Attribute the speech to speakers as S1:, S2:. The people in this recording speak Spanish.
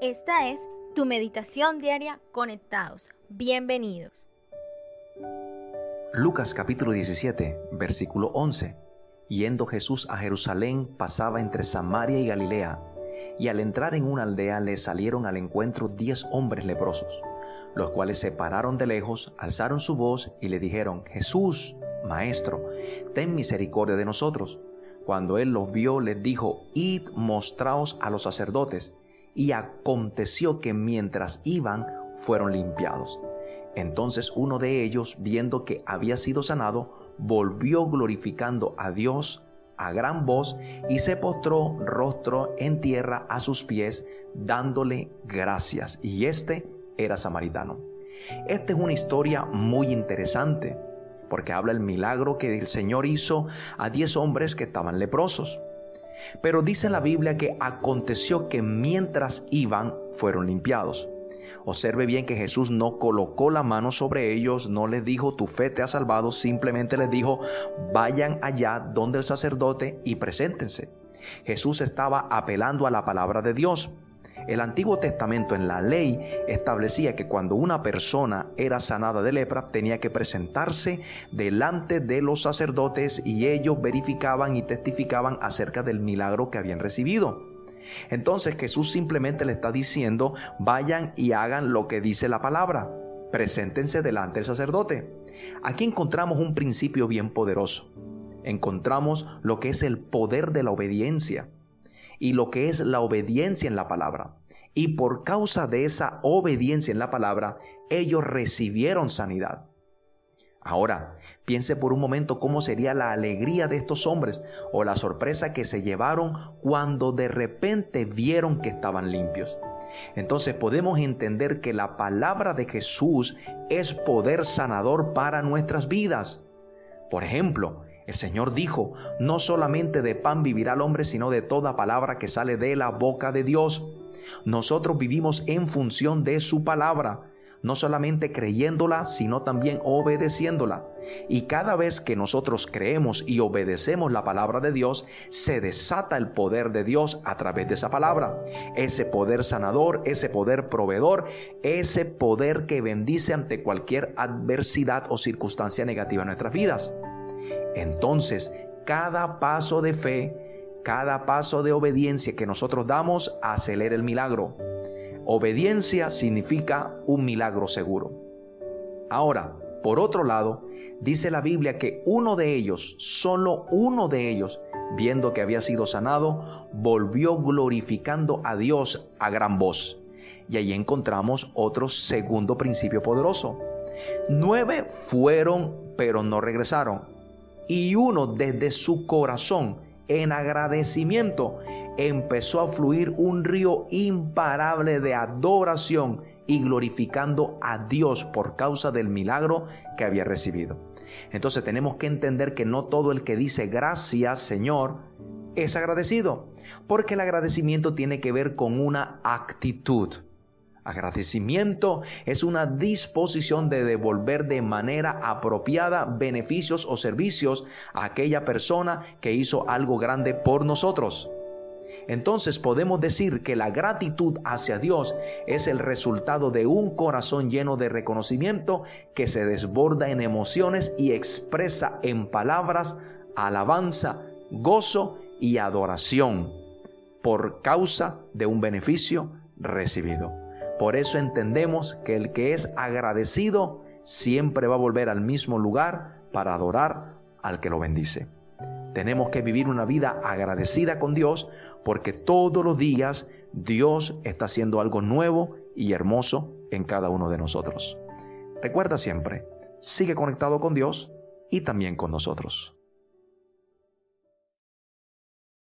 S1: Esta es tu meditación diaria conectados. Bienvenidos.
S2: Lucas capítulo 17, versículo 11. Yendo Jesús a Jerusalén pasaba entre Samaria y Galilea, y al entrar en una aldea le salieron al encuentro diez hombres leprosos, los cuales se pararon de lejos, alzaron su voz y le dijeron, Jesús, Maestro, ten misericordia de nosotros. Cuando él los vio, les dijo, Id, mostraos a los sacerdotes. Y aconteció que mientras iban, fueron limpiados. Entonces uno de ellos, viendo que había sido sanado, volvió glorificando a Dios a gran voz y se postró rostro en tierra a sus pies, dándole gracias. Y este era samaritano. Esta es una historia muy interesante porque habla el milagro que el Señor hizo a diez hombres que estaban leprosos. Pero dice la Biblia que aconteció que mientras iban fueron limpiados. Observe bien que Jesús no colocó la mano sobre ellos, no les dijo tu fe te ha salvado, simplemente les dijo vayan allá donde el sacerdote y preséntense. Jesús estaba apelando a la palabra de Dios. El Antiguo Testamento en la ley establecía que cuando una persona era sanada de lepra tenía que presentarse delante de los sacerdotes y ellos verificaban y testificaban acerca del milagro que habían recibido. Entonces Jesús simplemente le está diciendo, vayan y hagan lo que dice la palabra, preséntense delante del sacerdote. Aquí encontramos un principio bien poderoso. Encontramos lo que es el poder de la obediencia y lo que es la obediencia en la palabra. Y por causa de esa obediencia en la palabra, ellos recibieron sanidad. Ahora, piense por un momento cómo sería la alegría de estos hombres o la sorpresa que se llevaron cuando de repente vieron que estaban limpios. Entonces podemos entender que la palabra de Jesús es poder sanador para nuestras vidas. Por ejemplo, el Señor dijo, no solamente de pan vivirá el hombre, sino de toda palabra que sale de la boca de Dios. Nosotros vivimos en función de su palabra, no solamente creyéndola, sino también obedeciéndola. Y cada vez que nosotros creemos y obedecemos la palabra de Dios, se desata el poder de Dios a través de esa palabra. Ese poder sanador, ese poder proveedor, ese poder que bendice ante cualquier adversidad o circunstancia negativa en nuestras vidas. Entonces, cada paso de fe, cada paso de obediencia que nosotros damos acelera el milagro. Obediencia significa un milagro seguro. Ahora, por otro lado, dice la Biblia que uno de ellos, solo uno de ellos, viendo que había sido sanado, volvió glorificando a Dios a gran voz. Y ahí encontramos otro segundo principio poderoso. Nueve fueron, pero no regresaron y uno desde su corazón, en agradecimiento, empezó a fluir un río imparable de adoración y glorificando a Dios por causa del milagro que había recibido. Entonces tenemos que entender que no todo el que dice gracias Señor es agradecido, porque el agradecimiento tiene que ver con una actitud. Agradecimiento es una disposición de devolver de manera apropiada beneficios o servicios a aquella persona que hizo algo grande por nosotros. Entonces podemos decir que la gratitud hacia Dios es el resultado de un corazón lleno de reconocimiento que se desborda en emociones y expresa en palabras alabanza, gozo y adoración por causa de un beneficio recibido. Por eso entendemos que el que es agradecido siempre va a volver al mismo lugar para adorar al que lo bendice. Tenemos que vivir una vida agradecida con Dios porque todos los días Dios está haciendo algo nuevo y hermoso en cada uno de nosotros. Recuerda siempre, sigue conectado con Dios y también con nosotros.